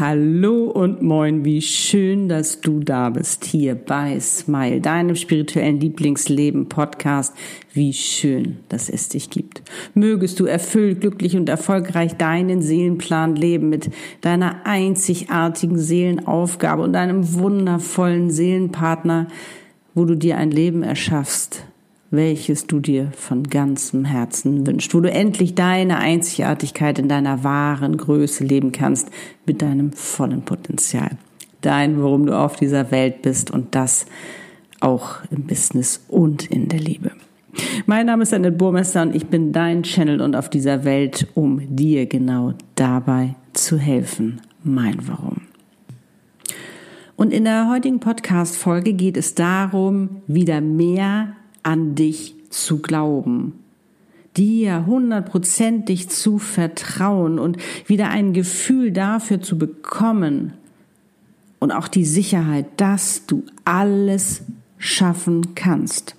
Hallo und moin, wie schön, dass du da bist hier bei Smile, deinem spirituellen Lieblingsleben Podcast. Wie schön, dass es dich gibt. Mögest du erfüllt, glücklich und erfolgreich deinen Seelenplan leben mit deiner einzigartigen Seelenaufgabe und deinem wundervollen Seelenpartner, wo du dir ein Leben erschaffst, welches du dir von ganzem Herzen wünschst, wo du endlich deine Einzigartigkeit in deiner wahren Größe leben kannst, mit deinem vollen Potenzial. Dein, worum du auf dieser Welt bist und das auch im Business und in der Liebe. Mein Name ist Annette Burmester und ich bin dein Channel und auf dieser Welt, um dir genau dabei zu helfen. Mein Warum. Und in der heutigen Podcast-Folge geht es darum, wieder mehr an dich zu glauben, dir hundertprozentig zu vertrauen und wieder ein Gefühl dafür zu bekommen und auch die Sicherheit, dass du alles schaffen kannst.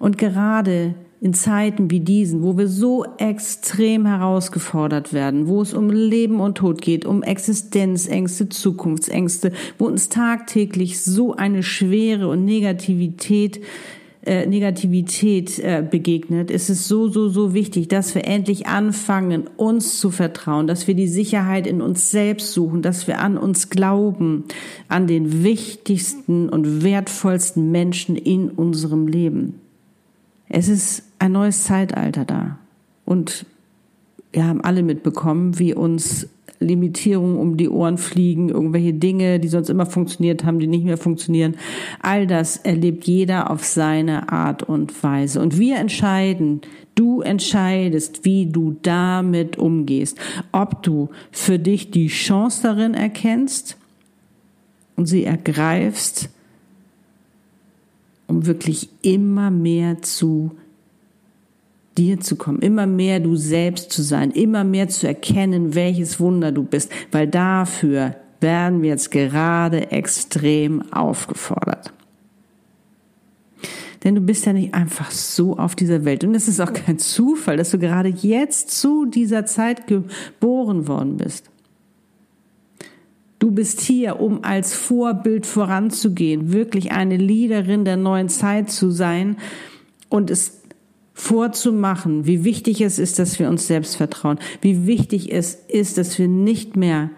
Und gerade in Zeiten wie diesen, wo wir so extrem herausgefordert werden, wo es um Leben und Tod geht, um Existenzängste, Zukunftsängste, wo uns tagtäglich so eine Schwere und Negativität äh, Negativität äh, begegnet, ist es so, so, so wichtig, dass wir endlich anfangen, uns zu vertrauen, dass wir die Sicherheit in uns selbst suchen, dass wir an uns glauben, an den wichtigsten und wertvollsten Menschen in unserem Leben. Es ist ein neues Zeitalter da. Und wir haben alle mitbekommen, wie uns Limitierungen um die Ohren fliegen, irgendwelche Dinge, die sonst immer funktioniert haben, die nicht mehr funktionieren. All das erlebt jeder auf seine Art und Weise. Und wir entscheiden, du entscheidest, wie du damit umgehst. Ob du für dich die Chance darin erkennst und sie ergreifst, um wirklich immer mehr zu dir zu kommen, immer mehr du selbst zu sein, immer mehr zu erkennen, welches Wunder du bist, weil dafür werden wir jetzt gerade extrem aufgefordert. Denn du bist ja nicht einfach so auf dieser Welt. Und es ist auch kein Zufall, dass du gerade jetzt zu dieser Zeit geboren worden bist. Du bist hier, um als Vorbild voranzugehen, wirklich eine Leaderin der neuen Zeit zu sein und es vorzumachen, wie wichtig es ist, dass wir uns selbst vertrauen, wie wichtig es ist, dass wir nicht mehr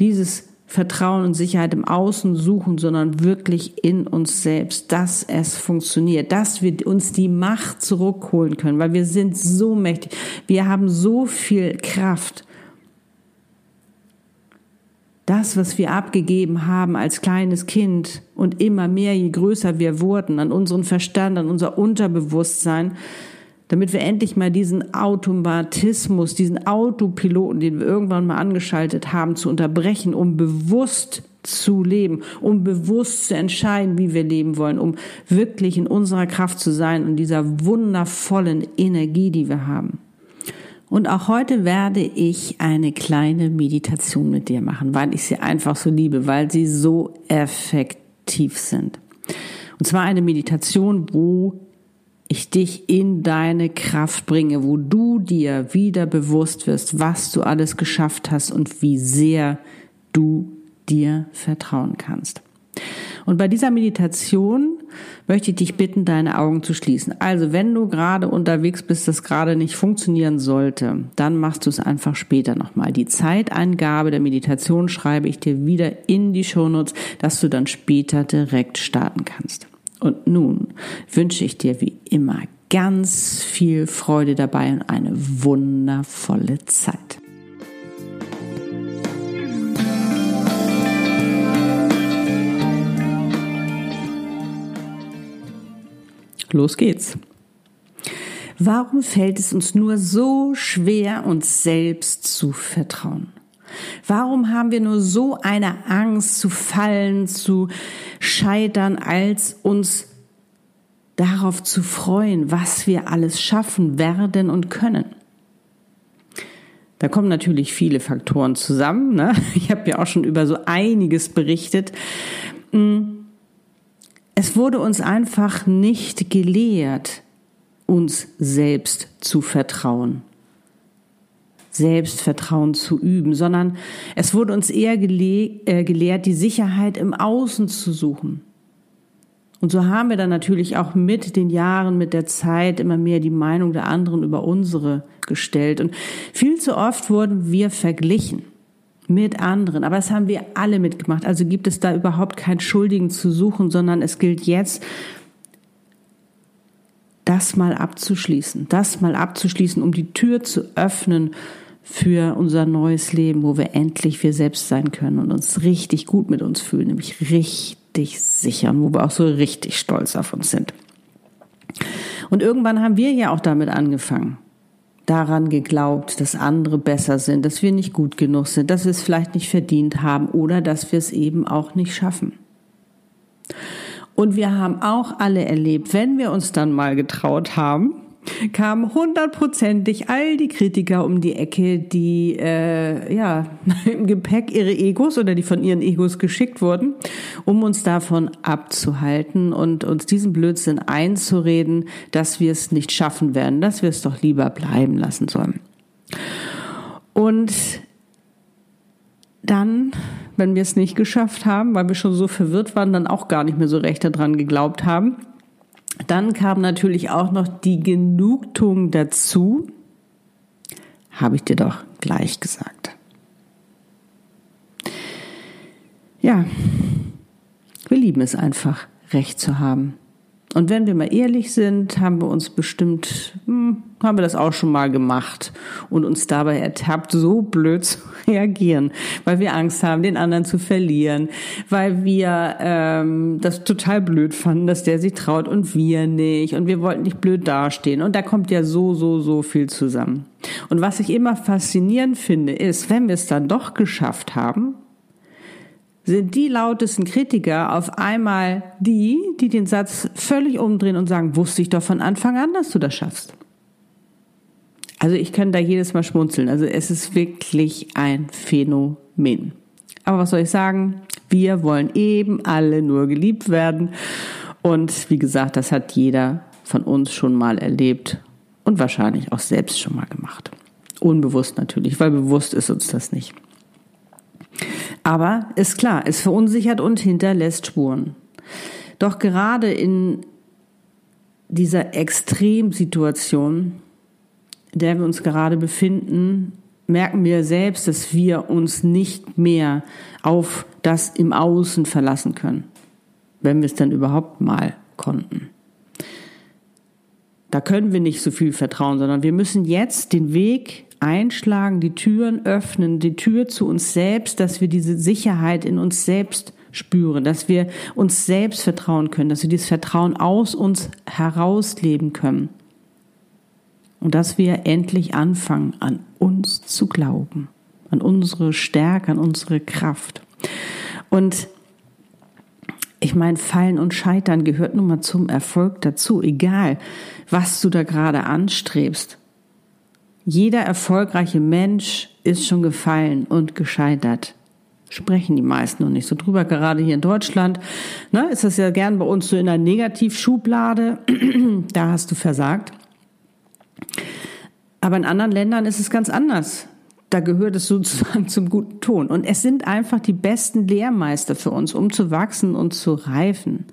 dieses Vertrauen und Sicherheit im Außen suchen, sondern wirklich in uns selbst, dass es funktioniert, dass wir uns die Macht zurückholen können, weil wir sind so mächtig, wir haben so viel Kraft das, was wir abgegeben haben als kleines Kind und immer mehr, je größer wir wurden, an unseren Verstand, an unser Unterbewusstsein, damit wir endlich mal diesen Automatismus, diesen Autopiloten, den wir irgendwann mal angeschaltet haben, zu unterbrechen, um bewusst zu leben, um bewusst zu entscheiden, wie wir leben wollen, um wirklich in unserer Kraft zu sein und dieser wundervollen Energie, die wir haben. Und auch heute werde ich eine kleine Meditation mit dir machen, weil ich sie einfach so liebe, weil sie so effektiv sind. Und zwar eine Meditation, wo ich dich in deine Kraft bringe, wo du dir wieder bewusst wirst, was du alles geschafft hast und wie sehr du dir vertrauen kannst. Und bei dieser Meditation möchte ich dich bitten, deine Augen zu schließen. Also, wenn du gerade unterwegs bist, das gerade nicht funktionieren sollte, dann machst du es einfach später nochmal. Die Zeitangabe der Meditation schreibe ich dir wieder in die Shownotes, dass du dann später direkt starten kannst. Und nun wünsche ich dir wie immer ganz viel Freude dabei und eine wundervolle Zeit. Los geht's. Warum fällt es uns nur so schwer, uns selbst zu vertrauen? Warum haben wir nur so eine Angst zu fallen, zu scheitern, als uns darauf zu freuen, was wir alles schaffen werden und können? Da kommen natürlich viele Faktoren zusammen. Ne? Ich habe ja auch schon über so einiges berichtet. Hm. Es wurde uns einfach nicht gelehrt, uns selbst zu vertrauen. Selbstvertrauen zu üben, sondern es wurde uns eher äh, gelehrt, die Sicherheit im Außen zu suchen. Und so haben wir dann natürlich auch mit den Jahren, mit der Zeit immer mehr die Meinung der anderen über unsere gestellt. Und viel zu oft wurden wir verglichen mit anderen. Aber das haben wir alle mitgemacht. Also gibt es da überhaupt keinen Schuldigen zu suchen, sondern es gilt jetzt, das mal abzuschließen, das mal abzuschließen, um die Tür zu öffnen für unser neues Leben, wo wir endlich wir selbst sein können und uns richtig gut mit uns fühlen, nämlich richtig sicher und wo wir auch so richtig stolz auf uns sind. Und irgendwann haben wir ja auch damit angefangen, daran geglaubt, dass andere besser sind, dass wir nicht gut genug sind, dass wir es vielleicht nicht verdient haben oder dass wir es eben auch nicht schaffen. Und wir haben auch alle erlebt, wenn wir uns dann mal getraut haben, kamen hundertprozentig all die Kritiker um die Ecke, die äh, ja im Gepäck ihre Egos oder die von ihren Egos geschickt wurden, um uns davon abzuhalten und uns diesen Blödsinn einzureden, dass wir es nicht schaffen werden, dass wir es doch lieber bleiben lassen sollen. Und dann, wenn wir es nicht geschafft haben, weil wir schon so verwirrt waren, dann auch gar nicht mehr so recht daran geglaubt haben, dann kam natürlich auch noch die Genugtuung dazu. Habe ich dir doch gleich gesagt. Ja, wir lieben es einfach, Recht zu haben. Und wenn wir mal ehrlich sind, haben wir uns bestimmt, hm, haben wir das auch schon mal gemacht und uns dabei ertappt, so blöd zu reagieren, weil wir Angst haben, den anderen zu verlieren, weil wir ähm, das total blöd fanden, dass der sich traut und wir nicht und wir wollten nicht blöd dastehen. Und da kommt ja so, so, so viel zusammen. Und was ich immer faszinierend finde, ist, wenn wir es dann doch geschafft haben, sind die lautesten Kritiker auf einmal die, die den Satz völlig umdrehen und sagen, wusste ich doch von Anfang an, dass du das schaffst. Also ich kann da jedes Mal schmunzeln. Also es ist wirklich ein Phänomen. Aber was soll ich sagen? Wir wollen eben alle nur geliebt werden. Und wie gesagt, das hat jeder von uns schon mal erlebt und wahrscheinlich auch selbst schon mal gemacht. Unbewusst natürlich, weil bewusst ist uns das nicht. Aber ist klar, es verunsichert und hinterlässt Spuren. Doch gerade in dieser Extremsituation, in der wir uns gerade befinden, merken wir selbst, dass wir uns nicht mehr auf das im Außen verlassen können, wenn wir es dann überhaupt mal konnten. Da können wir nicht so viel vertrauen, sondern wir müssen jetzt den Weg einschlagen, die Türen öffnen, die Tür zu uns selbst, dass wir diese Sicherheit in uns selbst spüren, dass wir uns selbst vertrauen können, dass wir dieses Vertrauen aus uns herausleben können. Und dass wir endlich anfangen, an uns zu glauben, an unsere Stärke, an unsere Kraft. Und ich meine, Fallen und Scheitern gehört nun mal zum Erfolg dazu, egal was du da gerade anstrebst. Jeder erfolgreiche Mensch ist schon gefallen und gescheitert. Sprechen die meisten noch nicht so drüber. Gerade hier in Deutschland ne, ist das ja gern bei uns so in der Negativschublade. da hast du versagt. Aber in anderen Ländern ist es ganz anders da gehört es sozusagen zum guten Ton. Und es sind einfach die besten Lehrmeister für uns, um zu wachsen und zu reifen.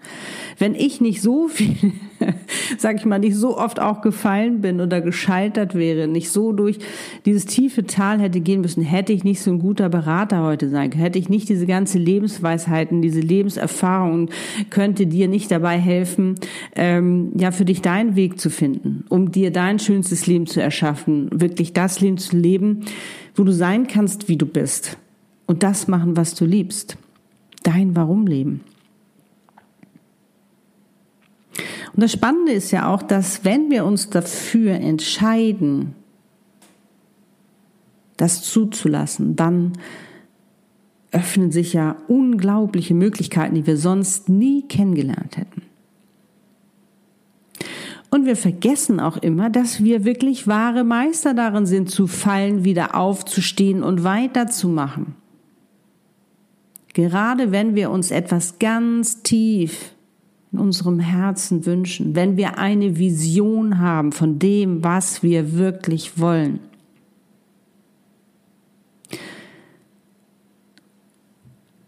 Wenn ich nicht so viel, sag ich mal, nicht so oft auch gefallen bin oder gescheitert wäre, nicht so durch dieses tiefe Tal hätte gehen müssen, hätte ich nicht so ein guter Berater heute sein können, hätte ich nicht diese ganze Lebensweisheiten, diese Lebenserfahrungen, könnte dir nicht dabei helfen, ähm, ja, für dich deinen Weg zu finden, um dir dein schönstes Leben zu erschaffen, wirklich das Leben zu leben, wo du sein kannst, wie du bist und das machen, was du liebst. Dein Warum leben. Und das Spannende ist ja auch, dass wenn wir uns dafür entscheiden, das zuzulassen, dann öffnen sich ja unglaubliche Möglichkeiten, die wir sonst nie kennengelernt hätten. Und wir vergessen auch immer, dass wir wirklich wahre Meister darin sind, zu fallen, wieder aufzustehen und weiterzumachen. Gerade wenn wir uns etwas ganz tief in unserem Herzen wünschen, wenn wir eine Vision haben von dem, was wir wirklich wollen.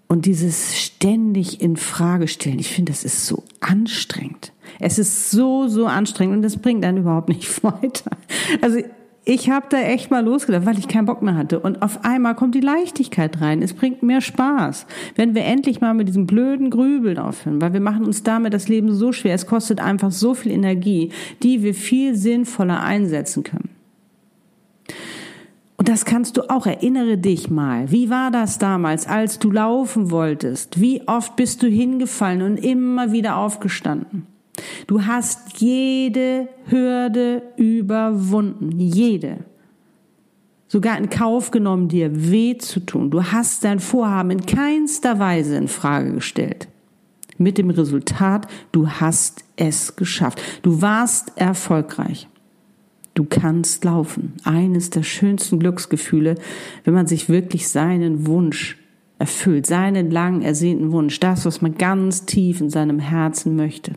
Und dieses ständig in Frage stellen, ich finde, das ist so anstrengend. Es ist so, so anstrengend und das bringt einen überhaupt nicht weiter. Also ich habe da echt mal losgedacht, weil ich keinen Bock mehr hatte. Und auf einmal kommt die Leichtigkeit rein. Es bringt mehr Spaß. Wenn wir endlich mal mit diesem blöden Grübeln aufhören, weil wir machen uns damit das Leben so schwer. Es kostet einfach so viel Energie, die wir viel sinnvoller einsetzen können. Und das kannst du auch. Erinnere dich mal. Wie war das damals, als du laufen wolltest? Wie oft bist du hingefallen und immer wieder aufgestanden? Du hast jede Hürde überwunden, jede. Sogar in Kauf genommen, dir weh zu tun. Du hast dein Vorhaben in keinster Weise in Frage gestellt. Mit dem Resultat, du hast es geschafft. Du warst erfolgreich. Du kannst laufen. Eines der schönsten Glücksgefühle, wenn man sich wirklich seinen Wunsch erfüllt, seinen lang ersehnten Wunsch, das, was man ganz tief in seinem Herzen möchte.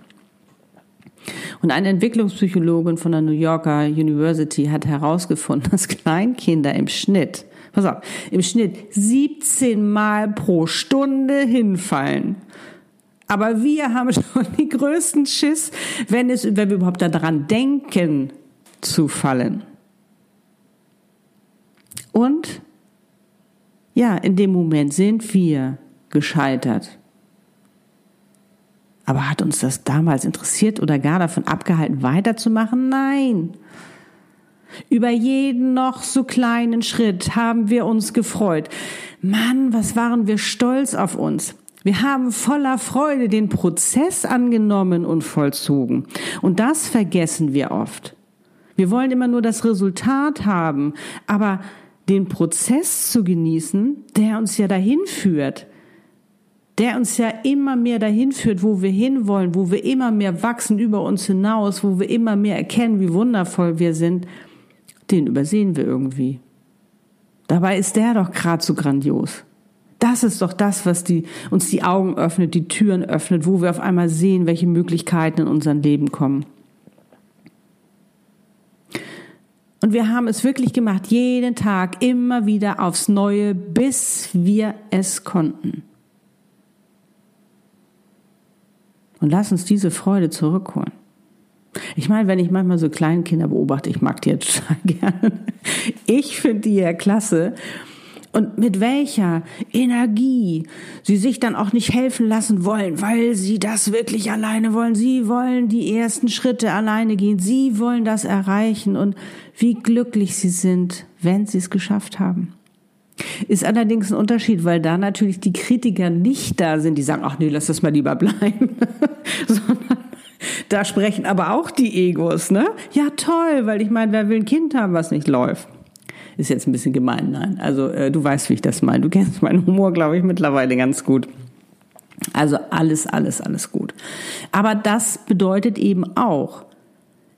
Und eine Entwicklungspsychologin von der New Yorker University hat herausgefunden, dass Kleinkinder im Schnitt, pass auf, im Schnitt 17 Mal pro Stunde hinfallen. Aber wir haben schon die größten Schiss, wenn es, wenn wir überhaupt daran denken, zu fallen. Und ja, in dem Moment sind wir gescheitert. Aber hat uns das damals interessiert oder gar davon abgehalten, weiterzumachen? Nein. Über jeden noch so kleinen Schritt haben wir uns gefreut. Mann, was waren wir stolz auf uns. Wir haben voller Freude den Prozess angenommen und vollzogen. Und das vergessen wir oft. Wir wollen immer nur das Resultat haben, aber den Prozess zu genießen, der uns ja dahin führt, der uns ja immer mehr dahin führt, wo wir hinwollen, wo wir immer mehr wachsen über uns hinaus, wo wir immer mehr erkennen, wie wundervoll wir sind, den übersehen wir irgendwie. Dabei ist der doch gerade so grandios. Das ist doch das, was die, uns die Augen öffnet, die Türen öffnet, wo wir auf einmal sehen, welche Möglichkeiten in unser Leben kommen. Und wir haben es wirklich gemacht, jeden Tag immer wieder aufs Neue, bis wir es konnten. Und lass uns diese Freude zurückholen. Ich meine, wenn ich manchmal so Kleinkinder beobachte, ich mag die ja total gerne. Ich finde die ja klasse. Und mit welcher Energie sie sich dann auch nicht helfen lassen wollen, weil sie das wirklich alleine wollen. Sie wollen die ersten Schritte alleine gehen. Sie wollen das erreichen und wie glücklich sie sind, wenn sie es geschafft haben. Ist allerdings ein Unterschied, weil da natürlich die Kritiker nicht da sind, die sagen, ach nee, lass das mal lieber bleiben, sondern da sprechen aber auch die Egos, ne? Ja, toll, weil ich meine, wer will ein Kind haben, was nicht läuft? Ist jetzt ein bisschen gemein, nein. Also äh, du weißt, wie ich das meine. Du kennst meinen Humor, glaube ich, mittlerweile ganz gut. Also alles, alles, alles gut. Aber das bedeutet eben auch,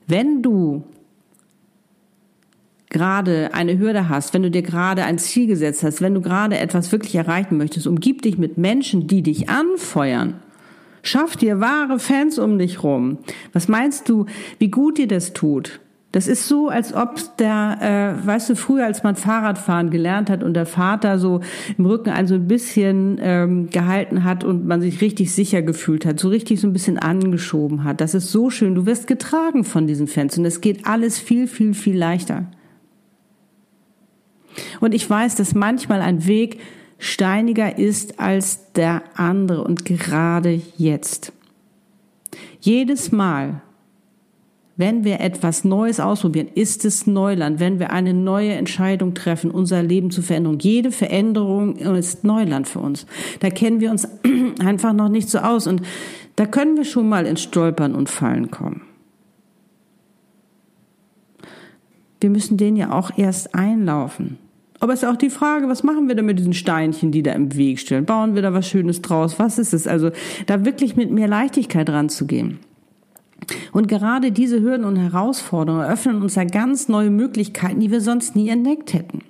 wenn du gerade eine Hürde hast, wenn du dir gerade ein Ziel gesetzt hast, wenn du gerade etwas wirklich erreichen möchtest, umgib dich mit Menschen, die dich anfeuern. Schaff dir wahre Fans um dich rum. Was meinst du, wie gut dir das tut? Das ist so, als ob der, äh, weißt du, früher, als man Fahrradfahren gelernt hat und der Vater so im Rücken ein so ein bisschen ähm, gehalten hat und man sich richtig sicher gefühlt hat, so richtig so ein bisschen angeschoben hat. Das ist so schön. Du wirst getragen von diesen Fans und es geht alles viel, viel, viel leichter. Und ich weiß, dass manchmal ein Weg steiniger ist als der andere und gerade jetzt. Jedes Mal, wenn wir etwas Neues ausprobieren, ist es Neuland. Wenn wir eine neue Entscheidung treffen, unser Leben zu verändern. Jede Veränderung ist Neuland für uns. Da kennen wir uns einfach noch nicht so aus und da können wir schon mal ins Stolpern und Fallen kommen. Wir müssen den ja auch erst einlaufen. Aber es ist auch die Frage, was machen wir denn mit diesen Steinchen, die da im Weg stehen? Bauen wir da was Schönes draus? Was ist es? Also da wirklich mit mehr Leichtigkeit ranzugehen. Und gerade diese Hürden und Herausforderungen eröffnen uns ja ganz neue Möglichkeiten, die wir sonst nie entdeckt hätten.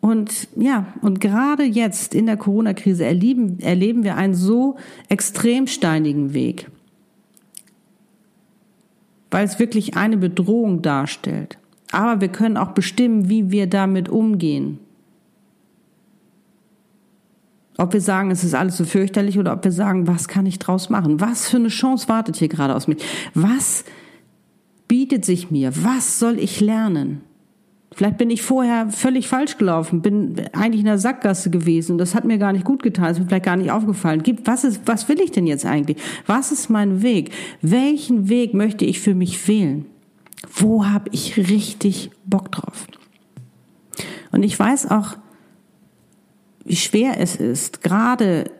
Und ja, und gerade jetzt in der Corona-Krise erleben, erleben wir einen so extrem steinigen Weg, weil es wirklich eine Bedrohung darstellt. Aber wir können auch bestimmen, wie wir damit umgehen. Ob wir sagen, es ist alles so fürchterlich oder ob wir sagen, was kann ich draus machen? Was für eine Chance wartet hier gerade aus mir? Was bietet sich mir? Was soll ich lernen? Vielleicht bin ich vorher völlig falsch gelaufen, bin eigentlich in der Sackgasse gewesen. Das hat mir gar nicht gut getan, ist mir vielleicht gar nicht aufgefallen. was ist, was will ich denn jetzt eigentlich? Was ist mein Weg? Welchen Weg möchte ich für mich wählen? Wo habe ich richtig Bock drauf? Und ich weiß auch, wie schwer es ist, gerade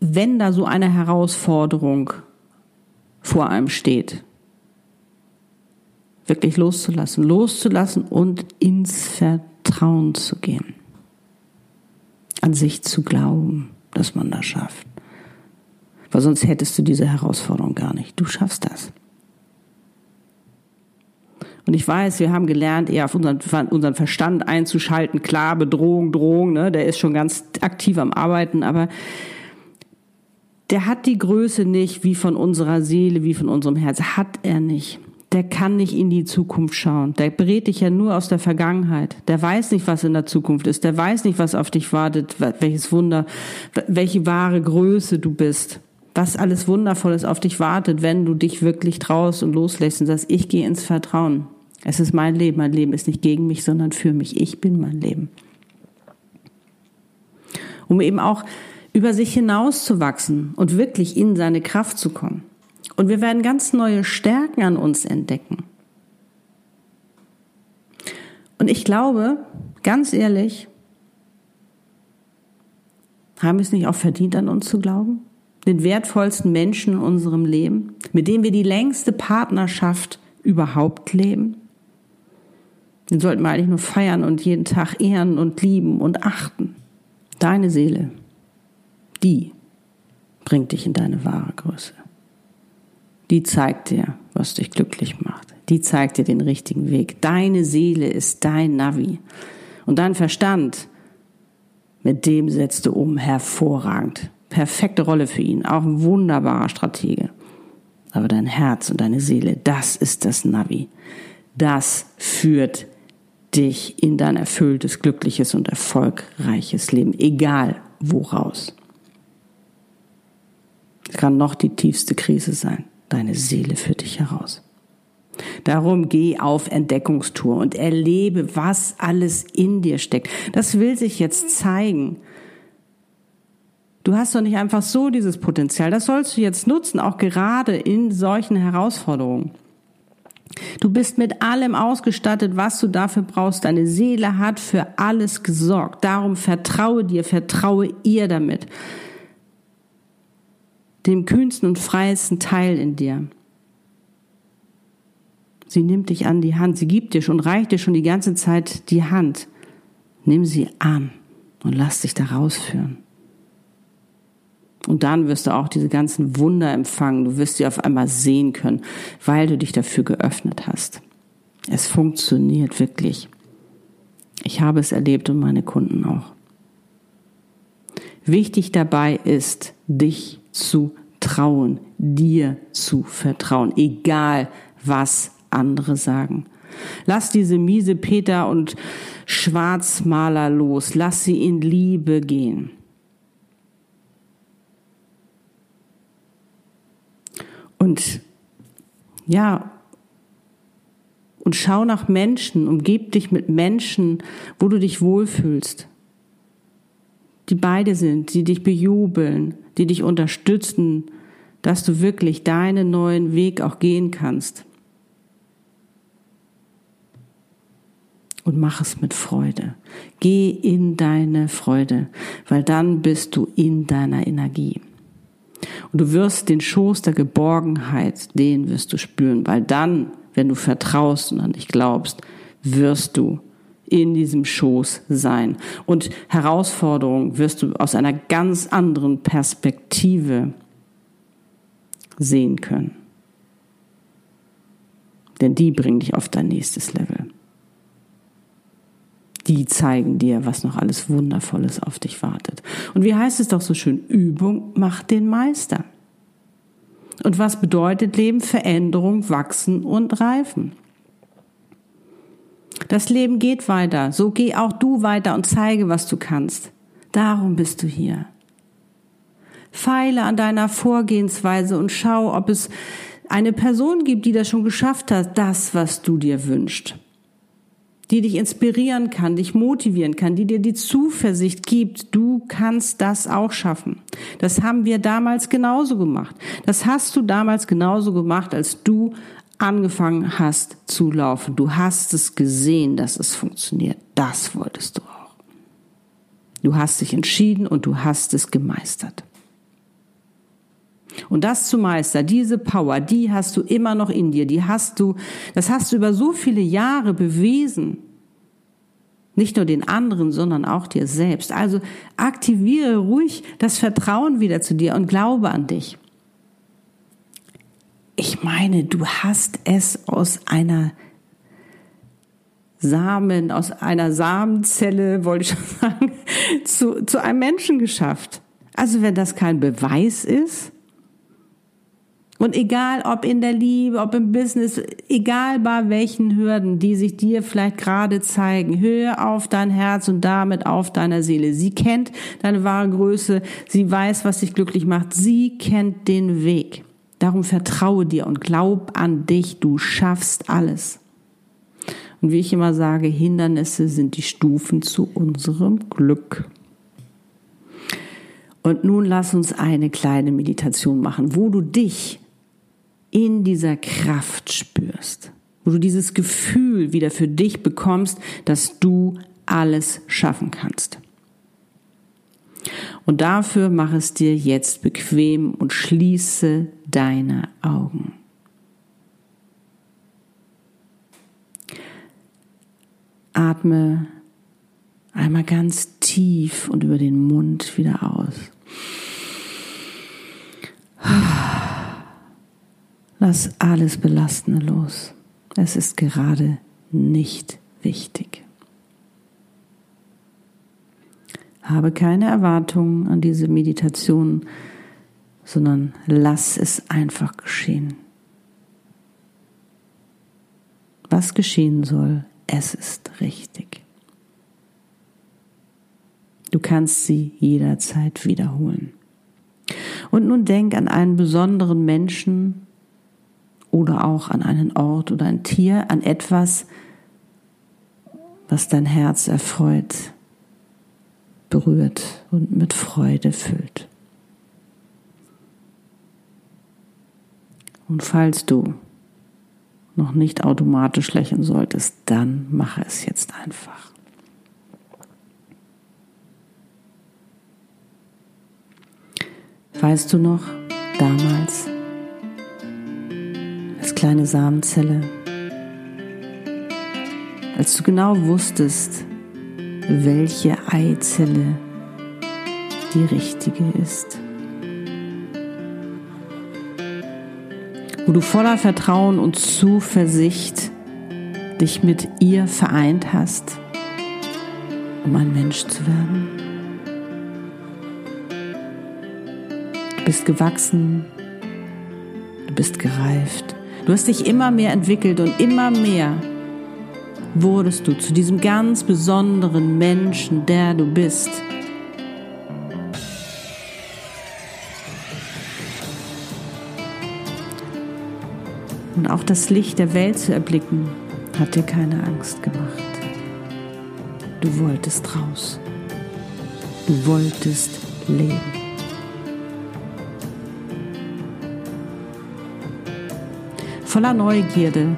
wenn da so eine Herausforderung vor einem steht, wirklich loszulassen, loszulassen und ins Vertrauen zu gehen. An sich zu glauben, dass man das schafft. Weil sonst hättest du diese Herausforderung gar nicht. Du schaffst das. Und ich weiß, wir haben gelernt, eher auf unseren, unseren Verstand einzuschalten. Klar, Bedrohung, Drohung, ne, der ist schon ganz aktiv am Arbeiten, aber der hat die Größe nicht wie von unserer Seele, wie von unserem Herz. Hat er nicht der kann nicht in die Zukunft schauen. Der berät dich ja nur aus der Vergangenheit. Der weiß nicht, was in der Zukunft ist. Der weiß nicht, was auf dich wartet, welches Wunder, welche wahre Größe du bist. Was alles Wundervolles auf dich wartet, wenn du dich wirklich traust und loslässt und sagst, ich gehe ins Vertrauen. Es ist mein Leben. Mein Leben ist nicht gegen mich, sondern für mich. Ich bin mein Leben. Um eben auch über sich hinauszuwachsen und wirklich in seine Kraft zu kommen. Und wir werden ganz neue Stärken an uns entdecken. Und ich glaube, ganz ehrlich, haben wir es nicht auch verdient, an uns zu glauben? Den wertvollsten Menschen in unserem Leben, mit dem wir die längste Partnerschaft überhaupt leben? Den sollten wir eigentlich nur feiern und jeden Tag ehren und lieben und achten. Deine Seele, die bringt dich in deine wahre Größe die zeigt dir, was dich glücklich macht. Die zeigt dir den richtigen Weg. Deine Seele ist dein Navi. Und dein Verstand, mit dem setzt du um hervorragend. Perfekte Rolle für ihn. Auch ein wunderbarer Stratege. Aber dein Herz und deine Seele, das ist das Navi. Das führt dich in dein erfülltes, glückliches und erfolgreiches Leben. Egal woraus. Es kann noch die tiefste Krise sein deine Seele für dich heraus. Darum geh auf Entdeckungstour und erlebe, was alles in dir steckt. Das will sich jetzt zeigen. Du hast doch nicht einfach so dieses Potenzial. Das sollst du jetzt nutzen, auch gerade in solchen Herausforderungen. Du bist mit allem ausgestattet, was du dafür brauchst. Deine Seele hat für alles gesorgt. Darum vertraue dir, vertraue ihr damit dem kühnsten und freiesten Teil in dir. Sie nimmt dich an die Hand, sie gibt dir schon, reicht dir schon die ganze Zeit die Hand. Nimm sie an und lass dich da rausführen. Und dann wirst du auch diese ganzen Wunder empfangen. Du wirst sie auf einmal sehen können, weil du dich dafür geöffnet hast. Es funktioniert wirklich. Ich habe es erlebt und meine Kunden auch. Wichtig dabei ist, dich zu trauen, dir zu vertrauen, egal was andere sagen. Lass diese miese Peter und Schwarzmaler los, lass sie in Liebe gehen. Und ja, und schau nach Menschen, umgib dich mit Menschen, wo du dich wohlfühlst die beide sind, die dich bejubeln, die dich unterstützen, dass du wirklich deinen neuen Weg auch gehen kannst. Und mach es mit Freude. Geh in deine Freude, weil dann bist du in deiner Energie. Und du wirst den Schoß der Geborgenheit, den wirst du spüren, weil dann, wenn du vertraust und an dich glaubst, wirst du in diesem Schoß sein. Und Herausforderungen wirst du aus einer ganz anderen Perspektive sehen können. Denn die bringen dich auf dein nächstes Level. Die zeigen dir, was noch alles Wundervolles auf dich wartet. Und wie heißt es doch so schön, Übung macht den Meister. Und was bedeutet Leben? Veränderung, wachsen und reifen. Das Leben geht weiter. So geh auch du weiter und zeige, was du kannst. Darum bist du hier. Feile an deiner Vorgehensweise und schau, ob es eine Person gibt, die das schon geschafft hat, das, was du dir wünschst. Die dich inspirieren kann, dich motivieren kann, die dir die Zuversicht gibt, du kannst das auch schaffen. Das haben wir damals genauso gemacht. Das hast du damals genauso gemacht, als du angefangen hast zu laufen. Du hast es gesehen, dass es funktioniert. Das wolltest du auch. Du hast dich entschieden und du hast es gemeistert. Und das zu meistern, diese Power, die hast du immer noch in dir, die hast du, das hast du über so viele Jahre bewiesen. Nicht nur den anderen, sondern auch dir selbst. Also aktiviere ruhig das Vertrauen wieder zu dir und glaube an dich. Ich meine, du hast es aus einer Samen, aus einer Samenzelle, wollte ich schon sagen, zu, zu einem Menschen geschafft. Also wenn das kein Beweis ist, und egal ob in der Liebe, ob im Business, egal bei welchen Hürden, die sich dir vielleicht gerade zeigen, hör auf dein Herz und damit auf deiner Seele. Sie kennt deine wahre Größe, sie weiß, was dich glücklich macht, sie kennt den Weg. Darum vertraue dir und glaub an dich, du schaffst alles. Und wie ich immer sage, Hindernisse sind die Stufen zu unserem Glück. Und nun lass uns eine kleine Meditation machen, wo du dich in dieser Kraft spürst, wo du dieses Gefühl wieder für dich bekommst, dass du alles schaffen kannst. Und dafür mach es dir jetzt bequem und schließe deine Augen. Atme einmal ganz tief und über den Mund wieder aus. Lass alles Belastende los. Es ist gerade nicht wichtig. Habe keine Erwartungen an diese Meditation, sondern lass es einfach geschehen. Was geschehen soll, es ist richtig. Du kannst sie jederzeit wiederholen. Und nun denk an einen besonderen Menschen, oder auch an einen Ort oder ein Tier, an etwas, was dein Herz erfreut, berührt und mit Freude füllt. Und falls du noch nicht automatisch lächeln solltest, dann mache es jetzt einfach. Weißt du noch, kleine Samenzelle. Als du genau wusstest, welche Eizelle die richtige ist. Wo du voller Vertrauen und Zuversicht dich mit ihr vereint hast, um ein Mensch zu werden. Du bist gewachsen, du bist gereift. Du hast dich immer mehr entwickelt und immer mehr wurdest du zu diesem ganz besonderen Menschen, der du bist. Und auch das Licht der Welt zu erblicken, hat dir keine Angst gemacht. Du wolltest raus. Du wolltest leben. Voller Neugierde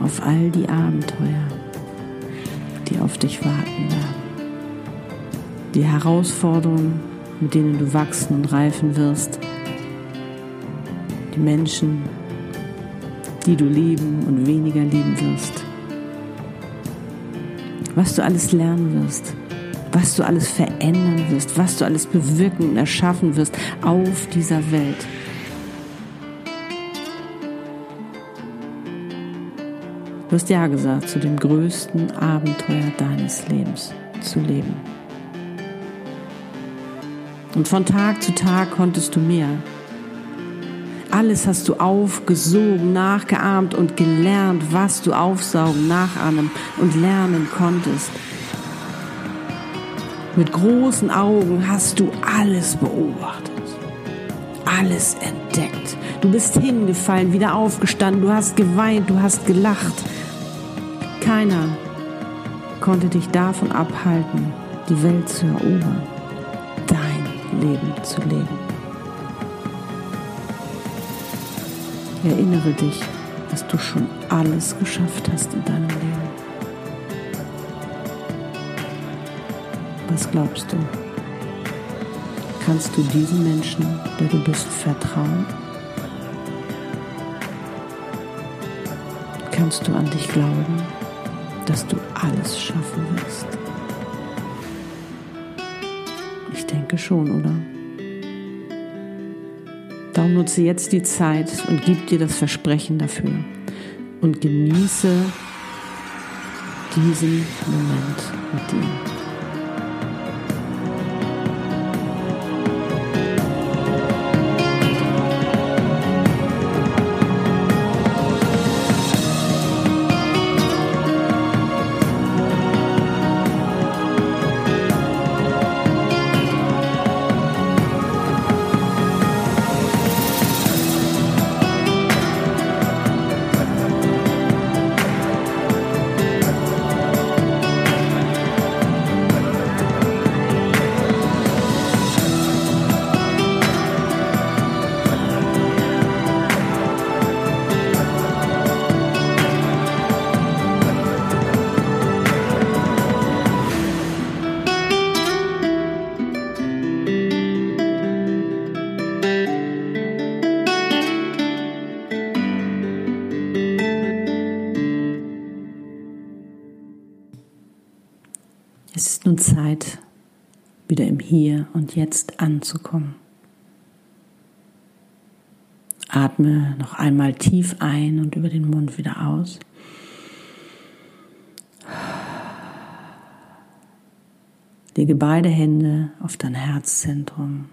auf all die Abenteuer, die auf dich warten werden. Die Herausforderungen, mit denen du wachsen und reifen wirst. Die Menschen, die du lieben und weniger lieben wirst. Was du alles lernen wirst, was du alles verändern wirst, was du alles bewirken und erschaffen wirst auf dieser Welt. Du hast Ja gesagt zu dem größten Abenteuer deines Lebens zu leben. Und von Tag zu Tag konntest du mehr. Alles hast du aufgesogen, nachgeahmt und gelernt, was du aufsaugen, nachahmen und lernen konntest. Mit großen Augen hast du alles beobachtet, alles entdeckt. Du bist hingefallen, wieder aufgestanden, du hast geweint, du hast gelacht. Keiner konnte dich davon abhalten, die Welt zu erobern, dein Leben zu leben. Erinnere dich, dass du schon alles geschafft hast in deinem Leben. Was glaubst du? Kannst du diesem Menschen, der du bist, vertrauen? Kannst du an dich glauben, dass du alles schaffen wirst? Ich denke schon, oder? Darum nutze jetzt die Zeit und gib dir das Versprechen dafür und genieße diesen Moment mit dir. Wieder im Hier und Jetzt anzukommen. Atme noch einmal tief ein und über den Mund wieder aus. Lege beide Hände auf dein Herzzentrum.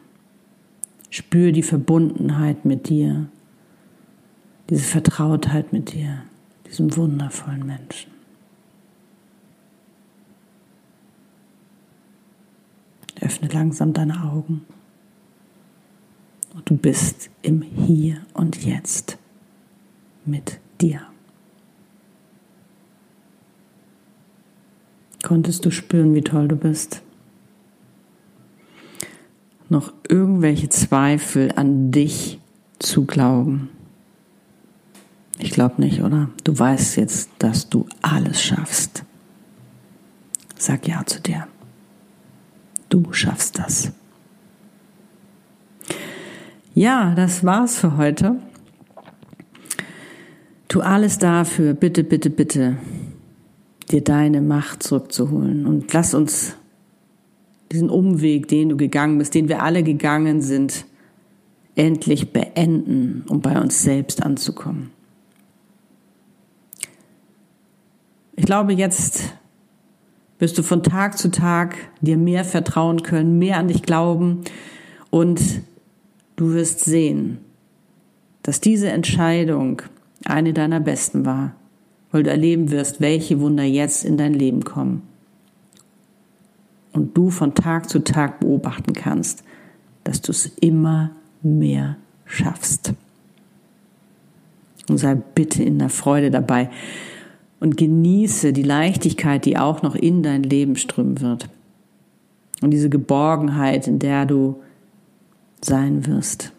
Spür die Verbundenheit mit dir, diese Vertrautheit mit dir, diesem wundervollen Menschen. Öffne langsam deine Augen. Und du bist im Hier und Jetzt mit dir. Konntest du spüren, wie toll du bist? Noch irgendwelche Zweifel an dich zu glauben? Ich glaube nicht, oder? Du weißt jetzt, dass du alles schaffst. Sag ja zu dir. Du schaffst das. Ja, das war's für heute. Tu alles dafür, bitte, bitte, bitte, dir deine Macht zurückzuholen. Und lass uns diesen Umweg, den du gegangen bist, den wir alle gegangen sind, endlich beenden, um bei uns selbst anzukommen. Ich glaube, jetzt wirst du von Tag zu Tag dir mehr vertrauen können, mehr an dich glauben und du wirst sehen, dass diese Entscheidung eine deiner besten war, weil du erleben wirst, welche Wunder jetzt in dein Leben kommen. Und du von Tag zu Tag beobachten kannst, dass du es immer mehr schaffst. Und sei bitte in der Freude dabei, und genieße die Leichtigkeit, die auch noch in dein Leben strömen wird. Und diese Geborgenheit, in der du sein wirst.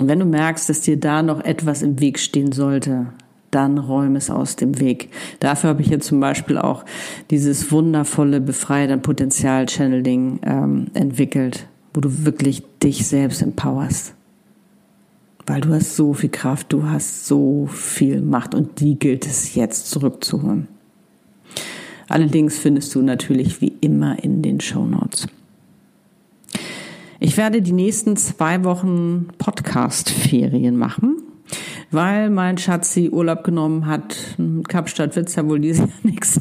Und wenn du merkst, dass dir da noch etwas im Weg stehen sollte, dann räume es aus dem Weg. Dafür habe ich jetzt zum Beispiel auch dieses wundervolle Befreie dein Potenzial-Channeling ähm, entwickelt, wo du wirklich dich selbst empowerst weil du hast so viel Kraft, du hast so viel Macht und die gilt es jetzt zurückzuholen. Allerdings findest du natürlich wie immer in den Show Notes. Ich werde die nächsten zwei Wochen Podcast-Ferien machen, weil mein Schatzi Urlaub genommen hat. Kapstadt wird's ja wohl dieses Jahr nichts.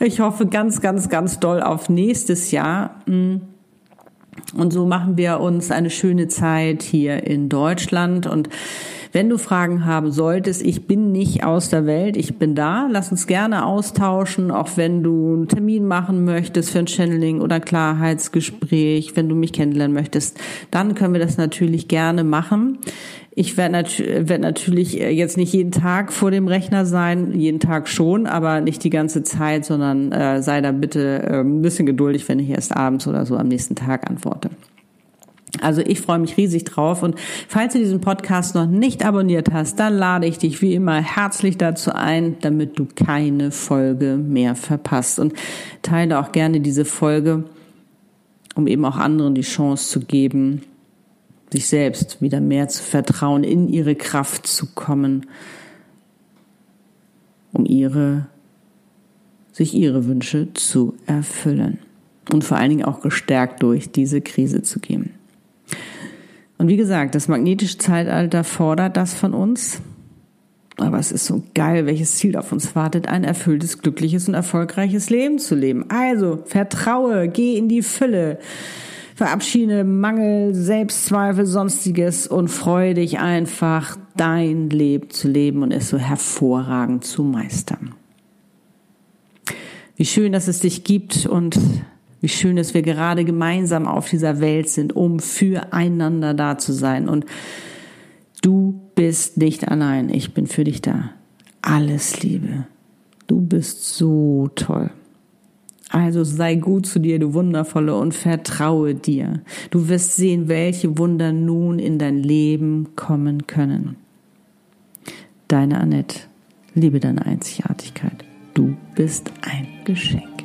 Ich hoffe ganz, ganz, ganz doll auf nächstes Jahr. Und so machen wir uns eine schöne Zeit hier in Deutschland und Wenn du Fragen haben solltest, ich bin nicht aus der Welt, ich bin da. Lass uns gerne austauschen, auch wenn du einen Termin machen möchtest für ein Channeling oder Klarheitsgespräch, wenn du mich kennenlernen möchtest, dann können wir das natürlich gerne machen. Ich werde nat werd natürlich äh, jetzt nicht jeden Tag vor dem Rechner sein, jeden Tag schon, aber nicht die ganze Zeit, sondern äh, sei da bitte äh, ein bisschen geduldig, wenn ich erst abends oder so am nächsten Tag antworte. Also ich freue mich riesig drauf und falls du diesen Podcast noch nicht abonniert hast, dann lade ich dich wie immer herzlich dazu ein, damit du keine Folge mehr verpasst und teile auch gerne diese Folge, um eben auch anderen die Chance zu geben, sich selbst wieder mehr zu vertrauen, in ihre Kraft zu kommen, um ihre, sich ihre Wünsche zu erfüllen und vor allen Dingen auch gestärkt durch diese Krise zu gehen. Und wie gesagt, das magnetische Zeitalter fordert das von uns. Aber es ist so geil, welches Ziel auf uns wartet, ein erfülltes, glückliches und erfolgreiches Leben zu leben. Also vertraue, geh in die Fülle. Verabschiede Mangel, Selbstzweifel, sonstiges und freue dich einfach, dein Leben zu leben und es so hervorragend zu meistern. Wie schön, dass es dich gibt und wie schön, dass wir gerade gemeinsam auf dieser Welt sind, um füreinander da zu sein. Und du bist nicht allein. Ich bin für dich da. Alles Liebe. Du bist so toll. Also sei gut zu dir, du Wundervolle, und vertraue dir. Du wirst sehen, welche Wunder nun in dein Leben kommen können. Deine Annette, liebe deine Einzigartigkeit. Du bist ein Geschenk.